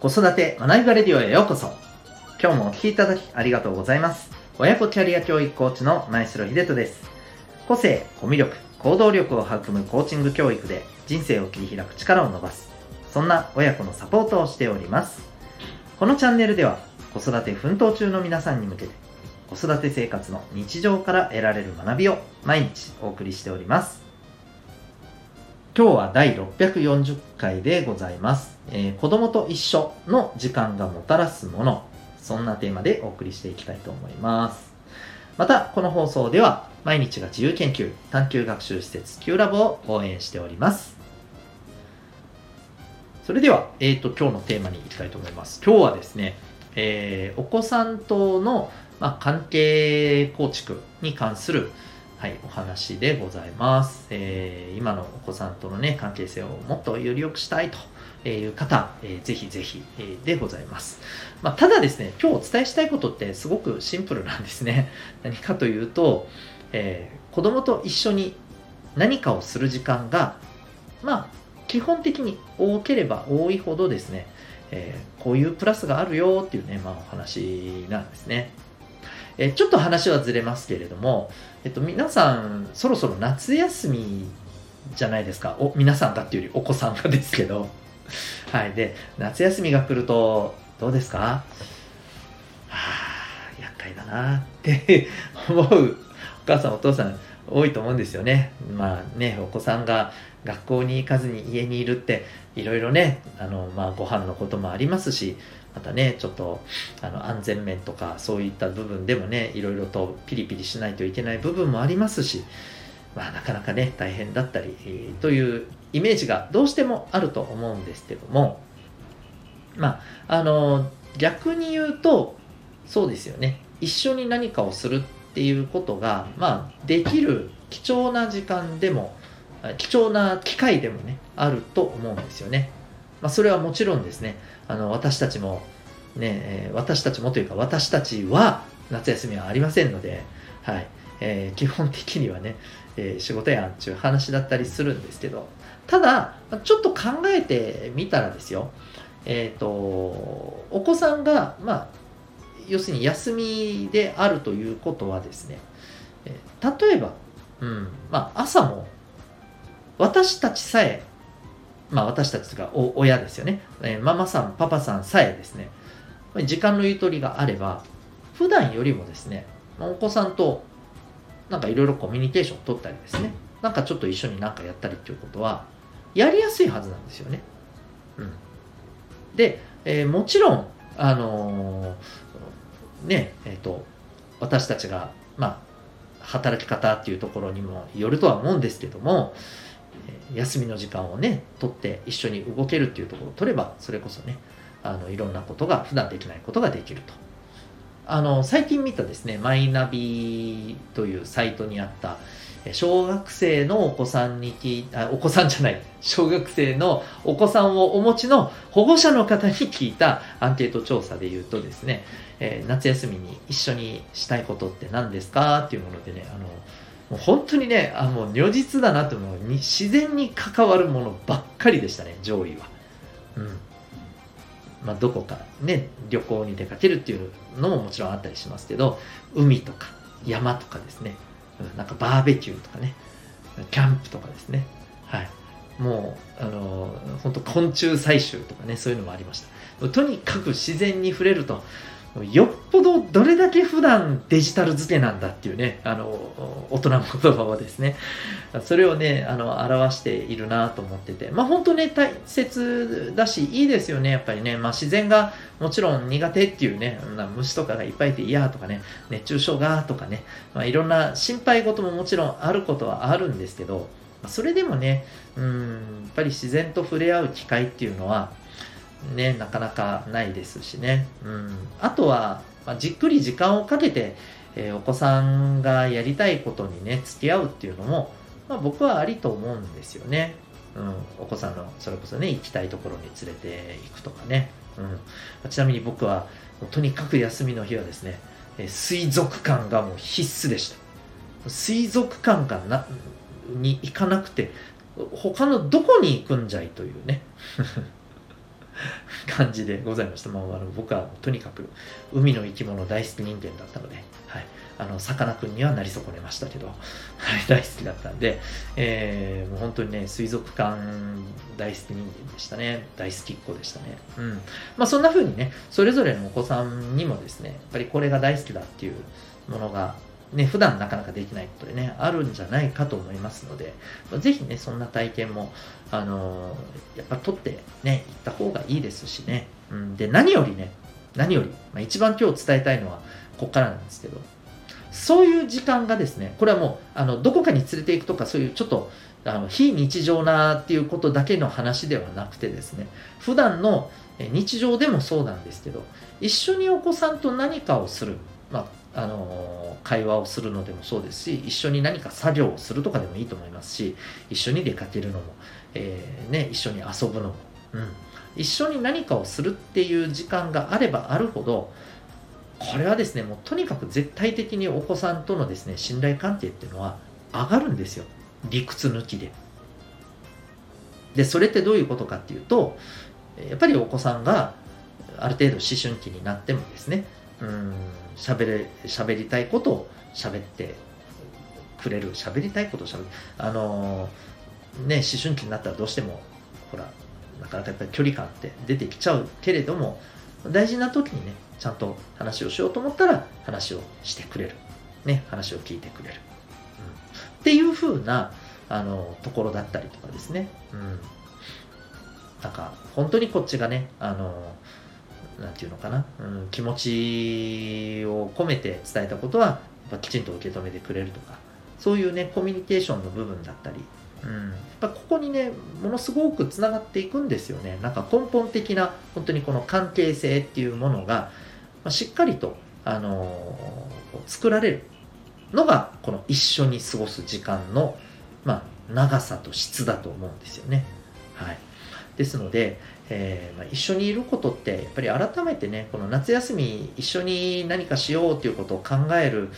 子育て学びバレディオへようこそ。今日もお聴きいただきありがとうございます。親子キャリア教育コーチの前城秀人です。個性、コミュ力、行動力を育むコーチング教育で人生を切り開く力を伸ばす。そんな親子のサポートをしております。このチャンネルでは子育て奮闘中の皆さんに向けて子育て生活の日常から得られる学びを毎日お送りしております。今日は第640回でございます、えー、子供と一緒の時間がもたらすもの。そんなテーマでお送りしていきたいと思います。またこの放送では毎日が自由研究探究学習施設 Q ラボを応援しております。それでは、えーと、今日のテーマに行きたいと思います。今日はですね、えー、お子さんとの、まあ、関係構築に関するはい、お話でございます。えー、今のお子さんとのね、関係性をもっとより良くしたいという方、えー、ぜひぜひ、えー、でございます。まあ、ただですね、今日お伝えしたいことってすごくシンプルなんですね。何かというと、えー、子供と一緒に何かをする時間が、まあ、基本的に多ければ多いほどですね、えー、こういうプラスがあるよっていうね、まあ、お話なんですね。えちょっと話はずれますけれども、えっと、皆さん、そろそろ夏休みじゃないですか？お、皆さんだっていうよりお子さんがですけど。はい。で、夏休みが来ると、どうですか？はあ、厄介だなって 思うお母さんお父さん多いと思うんですよね。まあね、お子さんが学校に行かずに家にいるって、いろいろね、あの、まあご飯のこともありますし、またねちょっとあの安全面とかそういった部分でもねいろいろとピリピリしないといけない部分もありますし、まあ、なかなかね大変だったり、というイメージがどうしてもあると思うんですけどもまああの逆に言うとそうですよね一緒に何かをするっていうことがまあできる貴重な時間でも貴重な機会でもねあると思うんですよね。まあ、それはもちろんですね。あの私たちもね、私たちもというか私たちは夏休みはありませんので、はい。えー、基本的にはね、えー、仕事やんちゅう話だったりするんですけど。ただちょっと考えてみたらですよ。えっ、ー、とお子さんがまあ要するに休みであるということはですね、え例えば、うんまあ、朝も私たちさえまあ私たちとか親ですよね、えー、ママさん、パパさんさえですね、時間のゆとりがあれば、普段よりもですね、お子さんとなんかいろいろコミュニケーションを取ったりですね、なんかちょっと一緒になんかやったりっていうことは、やりやすいはずなんですよね。うん。で、えー、もちろん、あのー、ね、えっ、ー、と、私たちが、まあ、働き方っていうところにもよるとは思うんですけども、休みの時間をね取って一緒に動けるっていうところを取ればそれこそねあのいろんなことが普段できないことができると。あの最近見たですねマイナビというサイトにあった小学生のお子さんに聞いたお子さんじゃない小学生のお子さんをお持ちの保護者の方に聞いたアンケート調査で言うとですね、えー、夏休みに一緒にしたいことって何ですかっていうものでねあのもう本当にね、あもう如実だなと思うに自然に関わるものばっかりでしたね、上位は。うん。まあ、どこかね、旅行に出かけるっていうのももちろんあったりしますけど、海とか山とかですね、うん、なんかバーベキューとかね、キャンプとかですね、はい。もう、あのー、本当昆虫採集とかね、そういうのもありました。とにかく自然に触れると、よっぽどどれだけ普段デジタル付けなんだっていうね、あの、大人の言葉はですね、それをね、あの、表しているなと思ってて、まあ本当ね、大切だし、いいですよね、やっぱりね、まあ自然がもちろん苦手っていうね、虫とかがいっぱいいて嫌とかね、熱中症がとかね、まあいろんな心配事ももちろんあることはあるんですけど、それでもね、うん、やっぱり自然と触れ合う機会っていうのは、ね、なかなかないですしね。うん、あとは、まあ、じっくり時間をかけて、えー、お子さんがやりたいことにね、付き合うっていうのも、まあ、僕はありと思うんですよね。うん、お子さんの、それこそね、行きたいところに連れて行くとかね。うん、まちなみに僕は、とにかく休みの日はですね、え水族館がもう必須でした。水族館がなに行かなくて、他のどこに行くんじゃいというね。感じでございました。もうあの僕はとにかく海の生き物大好き人間だったので、はい、あのさかなクンにはなり損ねましたけど、はい、大好きだったんで、えー、もう本当にね、水族館大好き人間でしたね。大好きっ子でしたね。うん。まあそんな風にね、それぞれのお子さんにもですね、やっぱりこれが大好きだっていうものがね、普段なかなかできないことでね、あるんじゃないかと思いますので、ぜひね、そんな体験も、あのー、やっぱ取ってね、行った方がいいですしね。うん、で、何よりね、何より、まあ、一番今日伝えたいのは、ここからなんですけど、そういう時間がですね、これはもう、あの、どこかに連れて行くとか、そういうちょっと、あの非日常なっていうことだけの話ではなくてですね、普段の日常でもそうなんですけど、一緒にお子さんと何かをする、まあ、あの会話をするのでもそうですし一緒に何か作業をするとかでもいいと思いますし一緒に出かけるのも、えー、ね、一緒に遊ぶのも、うん、一緒に何かをするっていう時間があればあるほどこれはですねもうとにかく絶対的にお子さんとのですね信頼関係っていうのは上がるんですよ理屈抜きで。でそれってどういうことかっていうとやっぱりお子さんがある程度思春期になってもですねうん。喋れ喋りたいことを喋ってくれる。喋りたいことを喋る。あのー、ね思春期になったらどうしてもほらなかなかやっぱり距離感って出てきちゃうけれども大事な時にねちゃんと話をしようと思ったら話をしてくれる。ね話を聞いてくれる、うん、っていう風なあのところだったりとかですね、うん、なんか本当にこっちがねあのなんていうのかな、うん、気持ちを込めて伝えたことはきちんと受け止めてくれるとかそういうねコミュニケーションの部分だったり、うん、やっぱここにねものすごくつながっていくんですよね。なんか根本的な本当にこの関係性っていうものが、まあ、しっかりと、あのー、作られるのがこの一緒に過ごす時間の、まあ、長さと質だと思うんですよね。はい、ですので、えー、まあ、一緒にいることってやっぱり改めてねこの夏休み一緒に何かしようということを考える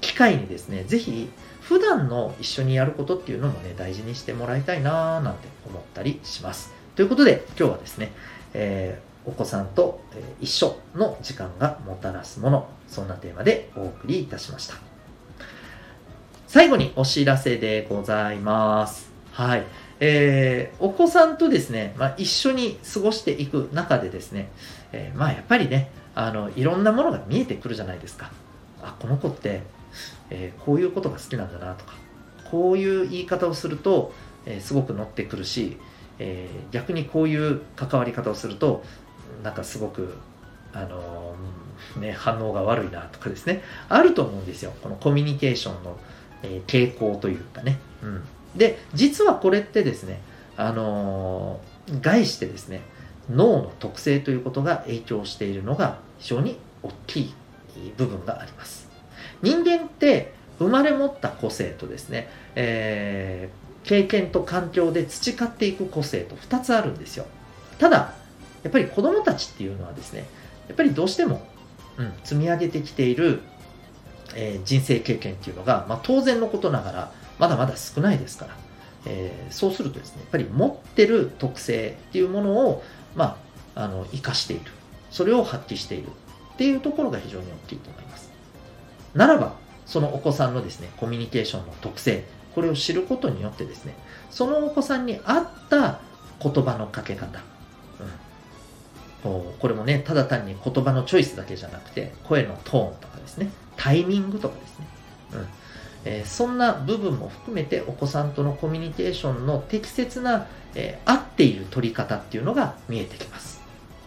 機会にですね是非普段の一緒にやることっていうのもね大事にしてもらいたいなーなんて思ったりします。ということで今日はですね、えー、お子さんと一緒の時間がもたらすものそんなテーマでお送りいたしました。最後にお知らせでございます。はい。えー、お子さんとですね、まあ、一緒に過ごしていく中でですね、えー、まあやっぱりねあのいろんなものが見えてくるじゃないですか。あこの子って、えー、こういうことが好きなんだなとかこういう言い方をすると、えすごく乗ってくるし、え逆にこういう関わり方をするとなんかすごくあのね、反応が悪いなとかですね。あると思うんですよ。このコミュニケーションの、え傾向というかね、うん、で、実はこれってですね、あのー、概してですね、脳の特性ということが影響しているのが非常に大きい部分があります。人間って生まれ持った個性とですね、えー、経験と環境で培っていく個性と2つあるんですよ。ただ、やっぱり子供たちっていうのはですね、やっぱりどうしても、うん、積み上げてきている、えー、人生経験っていうのが、まあ、当然のことながらまだまだ少ないですから、えー、そうするとですね、やっぱり持ってる特性っていうものを、まあ、あの、活かしている。それを発揮しているっていうところが非常に大きいと思います。ならば、そのお子さんのですね、コミュニケーションの特性、これを知ることによってですね、そのお子さんに合った言葉のかけ方、うん、これもね、ただ単に言葉のチョイスだけじゃなくて、声のトーンとかですね、タイミングとかですね、うん。えー、そんな部分も含めてお子さんとのコミュニケーションの適切な、えー、合っている取り方っていうのが見えてきます。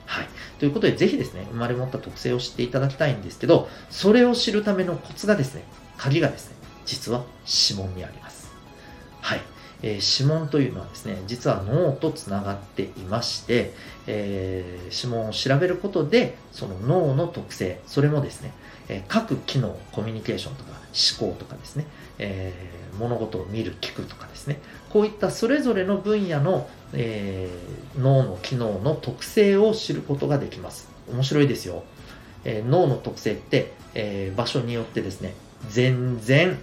はい。ということで、ぜひですね、生まれ持った特性を知っていただきたいんですけど、それを知るためのコツがですね、鍵がですね、実は指紋にあります。はい。えー、指紋というのはですね、実は脳とつながっていまして、えー、指紋を調べることで、その脳の特性、それもですね、え、各機能、コミュニケーションとか思考とかですね、えー、物事を見る、聞くとかですね、こういったそれぞれの分野の、えー、脳の機能の特性を知ることができます。面白いですよ。えー、脳の特性って、え場所によってですね、全然、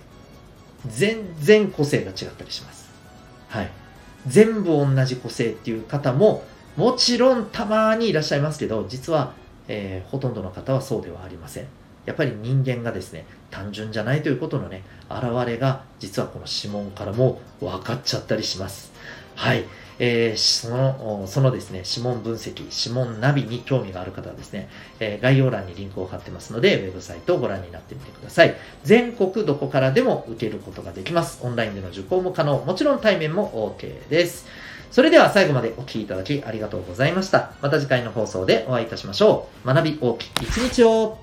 全然個性が違ったりします。はい。全部同じ個性っていう方も、もちろんたまにいらっしゃいますけど、実は、え、ほとんどの方はそうではありません。やっぱり人間がですね、単純じゃないということのね、現れが、実はこの指紋からも分かっちゃったりします。はい。えー、その、そのですね、指紋分析、指紋ナビに興味がある方はですね、えー、概要欄にリンクを貼ってますので、ウェブサイトをご覧になってみてください。全国どこからでも受けることができます。オンラインでの受講も可能。もちろん対面も OK です。それでは最後までお聴きいただきありがとうございました。また次回の放送でお会いいたしましょう。学び大きい一日を